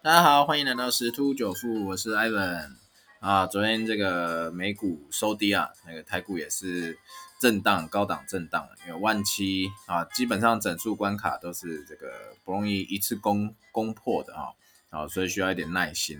大家好，欢迎来到十突九富，我是 Ivan 啊。昨天这个美股收低啊，那个台股也是震荡，高档震荡，因为万七啊，基本上整数关卡都是这个不容易一次攻攻破的哈，啊，所以需要一点耐心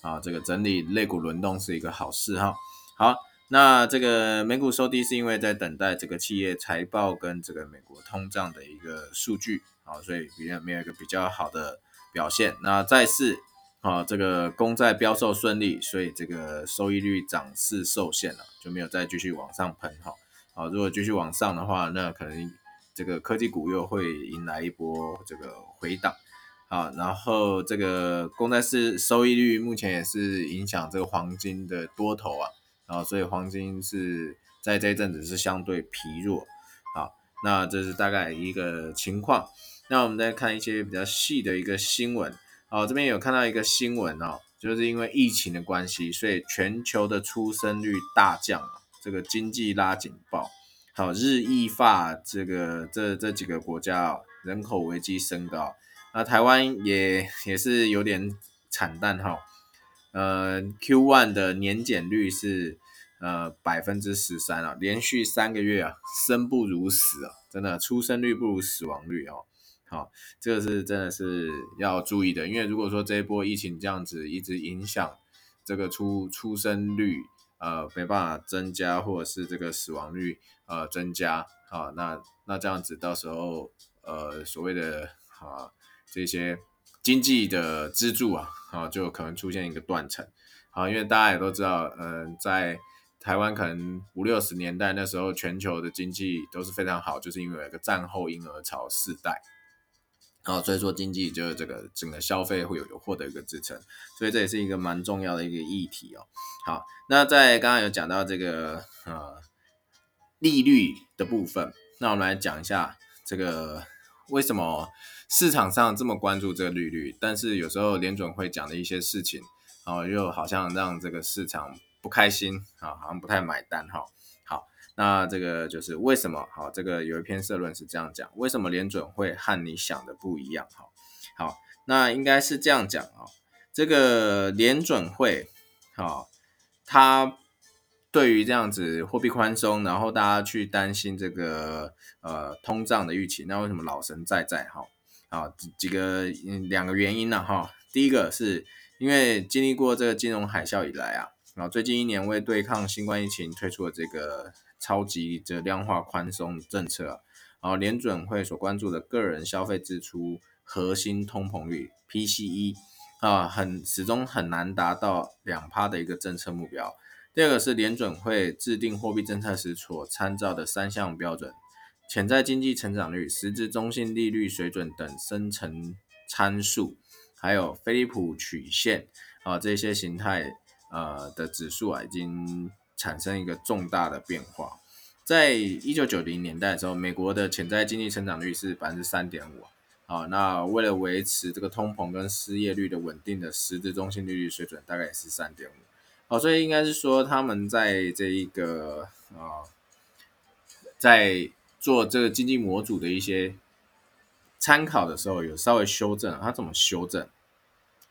啊。这个整理类股轮动是一个好事哈。好，那这个美股收低是因为在等待这个企业财报跟这个美国通胀的一个数据啊，所以比较没有一个比较好的。表现，那再次啊，这个公债标售顺利，所以这个收益率涨势受限了，就没有再继续往上喷哈。好，如果继续往上的话，那可能这个科技股又会迎来一波这个回档啊。然后这个公债是收益率目前也是影响这个黄金的多头啊，然后所以黄金是在这一阵子是相对疲弱。好，那这是大概一个情况。那我们再看一些比较细的一个新闻，好，这边有看到一个新闻哦，就是因为疫情的关系，所以全球的出生率大降啊这个经济拉警报，好，日意法这个这这几个国家哦，人口危机升高，那台湾也也是有点惨淡哈，呃，Q one 的年减率是呃百分之十三啊，连续三个月啊，生不如死啊，真的出生率不如死亡率哦。好，这个是真的是要注意的，因为如果说这一波疫情这样子一直影响这个出出生率，呃，没办法增加，或者是这个死亡率呃增加，啊，那那这样子到时候呃所谓的啊这些经济的支柱啊，啊就可能出现一个断层，好，因为大家也都知道，嗯，在台湾可能五六十年代那时候全球的经济都是非常好，就是因为有一个战后婴儿潮世代。啊，所以说经济就是这个整个消费会有有获得一个支撑，所以这也是一个蛮重要的一个议题哦。好，那在刚刚有讲到这个呃利率的部分，那我们来讲一下这个为什么市场上这么关注这个利率，但是有时候联准会讲的一些事情，啊，又好像让这个市场不开心啊，好像不太买单哈。那这个就是为什么？好，这个有一篇社论是这样讲：为什么联准会和你想的不一样？哈，好，那应该是这样讲啊。这个联准会，好，它对于这样子货币宽松，然后大家去担心这个呃通胀的预期，那为什么老神在在？哈，好几几个两个原因呢？哈，第一个是因为经历过这个金融海啸以来啊，然后最近一年为对抗新冠疫情推出了这个。超级这量化宽松政策，然后联准会所关注的个人消费支出核心通膨率 PCE 啊，很始终很难达到两趴的一个政策目标。第二个是联准会制定货币政策时所参照的三项标准：潜在经济成长率、实质中性利率水准等深层参数，还有菲利普曲线啊这些形态呃的指数啊已经。产生一个重大的变化，在一九九零年代的时候，美国的潜在经济成长率是百分之三点五啊。那为了维持这个通膨跟失业率的稳定的实质中心利率水准，大概也是三点五。好，所以应该是说他们在这一个啊，在做这个经济模组的一些参考的时候，有稍微修正。它怎么修正？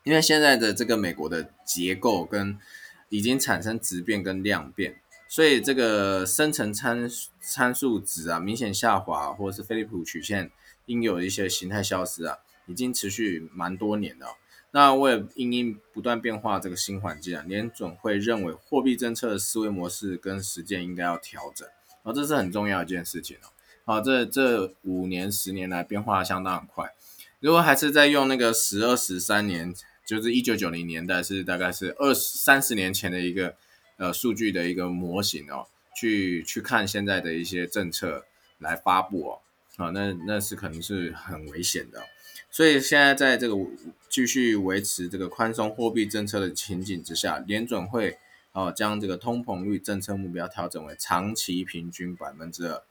因为现在的这个美国的结构跟已经产生质变跟量变，所以这个深层参参数值啊明显下滑，或者是菲利普曲线应有一些形态消失啊，已经持续蛮多年了。那为了因应不断变化这个新环境啊，联准会认为货币政策的思维模式跟实践应该要调整，啊，这是很重要一件事情哦。好，这这五年十年来变化相当快，如果还是在用那个十二十三年。就是一九九零年代是大概是二十三十年前的一个呃数据的一个模型哦，去去看现在的一些政策来发布哦，啊那那是可能是很危险的，所以现在在这个继续维持这个宽松货币政策的情景之下，联准会哦将这个通膨率政策目标调整为长期平均百分之二。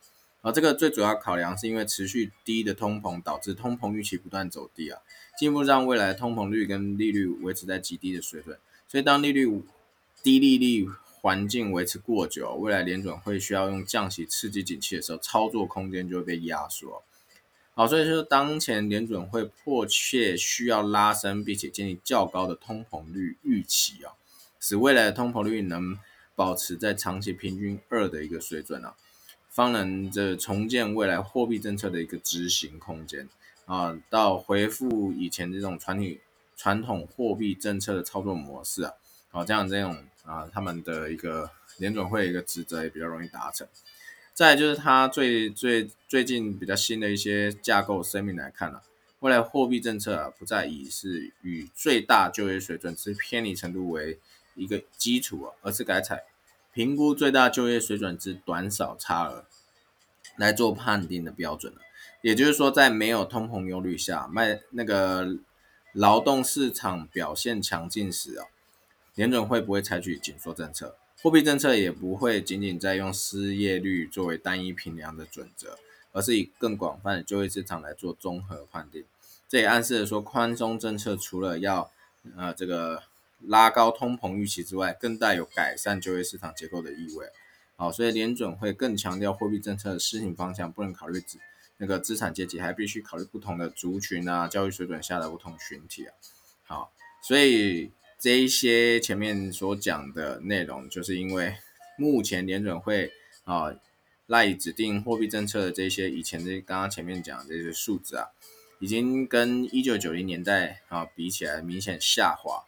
啊，这个最主要考量是因为持续低的通膨导致通膨预期不断走低啊，进一步让未来通膨率跟利率维持在极低的水准。所以当利率低利率环境维持过久，未来联准会需要用降息刺激景气的时候，操作空间就会被压缩。好，所以说当前联准会迫切需要拉升并且建立较高的通膨率预期啊，使未来的通膨率能保持在长期平均二的一个水准啊，方能这重建未来货币政策的一个执行空间啊，到恢复以前这种传统传统货币政策的操作模式啊，好，这样这种啊他们的一个联准会一个职责也比较容易达成。再就是它最最最近比较新的一些架构声明来看啊，未来货币政策啊不再以是与最大就业水准之偏离程度为一个基础啊，而是改采评估最大就业水准之短少差额来做判定的标准了。也就是说，在没有通膨忧虑下，卖那个劳动市场表现强劲时啊，联准会不会采取紧缩政策？货币政策也不会仅仅在用失业率作为单一评量的准则，而是以更广泛的就业市场来做综合判定。这也暗示了说，宽松政策除了要呃这个拉高通膨预期之外，更带有改善就业市场结构的意味。好，所以联准会更强调货币政策的施行方向不能考虑只那个资产阶级，还必须考虑不同的族群啊，教育水准下的不同群体啊。好，所以。这一些前面所讲的内容，就是因为目前联准会啊赖以指定货币政策的这些以前的刚刚前面讲的这些数字啊，已经跟一九九零年代啊比起来明显下滑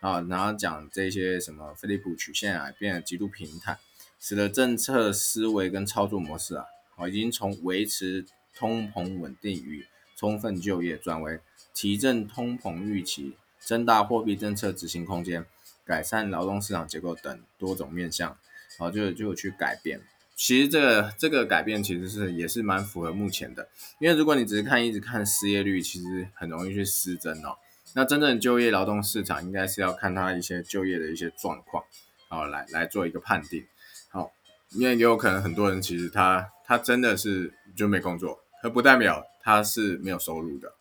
啊，然后讲这些什么菲利普曲线啊变得极度平坦，使得政策思维跟操作模式啊，啊已经从维持通膨稳定与充分就业转为提振通膨预期。增大货币政策执行空间，改善劳动市场结构等多种面向，然后就就去改变。其实这个这个改变其实是也是蛮符合目前的，因为如果你只是看一直看失业率，其实很容易去失真哦。那真正就业劳动市场应该是要看它一些就业的一些状况，好来来做一个判定。好，因为也有可能很多人其实他他真的是就没工作，而不代表他是没有收入的。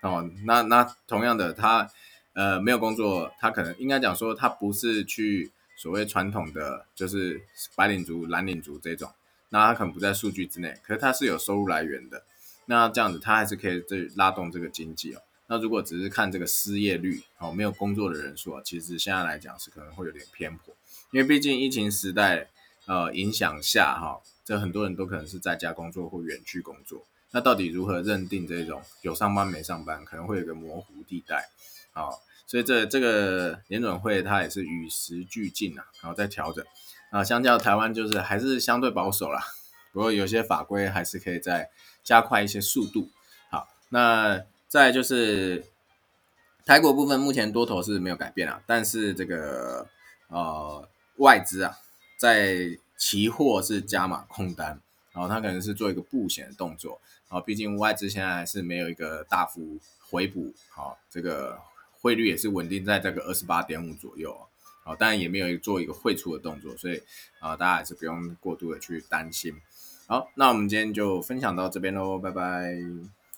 哦，那那同样的他。呃，没有工作，他可能应该讲说，他不是去所谓传统的，就是白领族、蓝领族这种，那他可能不在数据之内，可是他是有收入来源的，那这样子他还是可以这拉动这个经济哦。那如果只是看这个失业率哦，没有工作的人数啊，其实现在来讲是可能会有点偏颇，因为毕竟疫情时代呃影响下哈，这很多人都可能是在家工作或远距工作，那到底如何认定这种有上班没上班，可能会有个模糊地带啊。所以这这个联准会它也是与时俱进啊，然后在调整啊，相较台湾就是还是相对保守啦，不过有些法规还是可以再加快一些速度。好，那再就是台股部分，目前多头是没有改变啊，但是这个呃外资啊在期货是加码空单，然后它可能是做一个布险的动作，啊，毕竟外资现在是没有一个大幅回补，好这个。汇率也是稳定在这个二十八点五左右啊，当然也没有做一个汇出的动作，所以啊，大家还是不用过度的去担心。好，那我们今天就分享到这边喽，拜拜。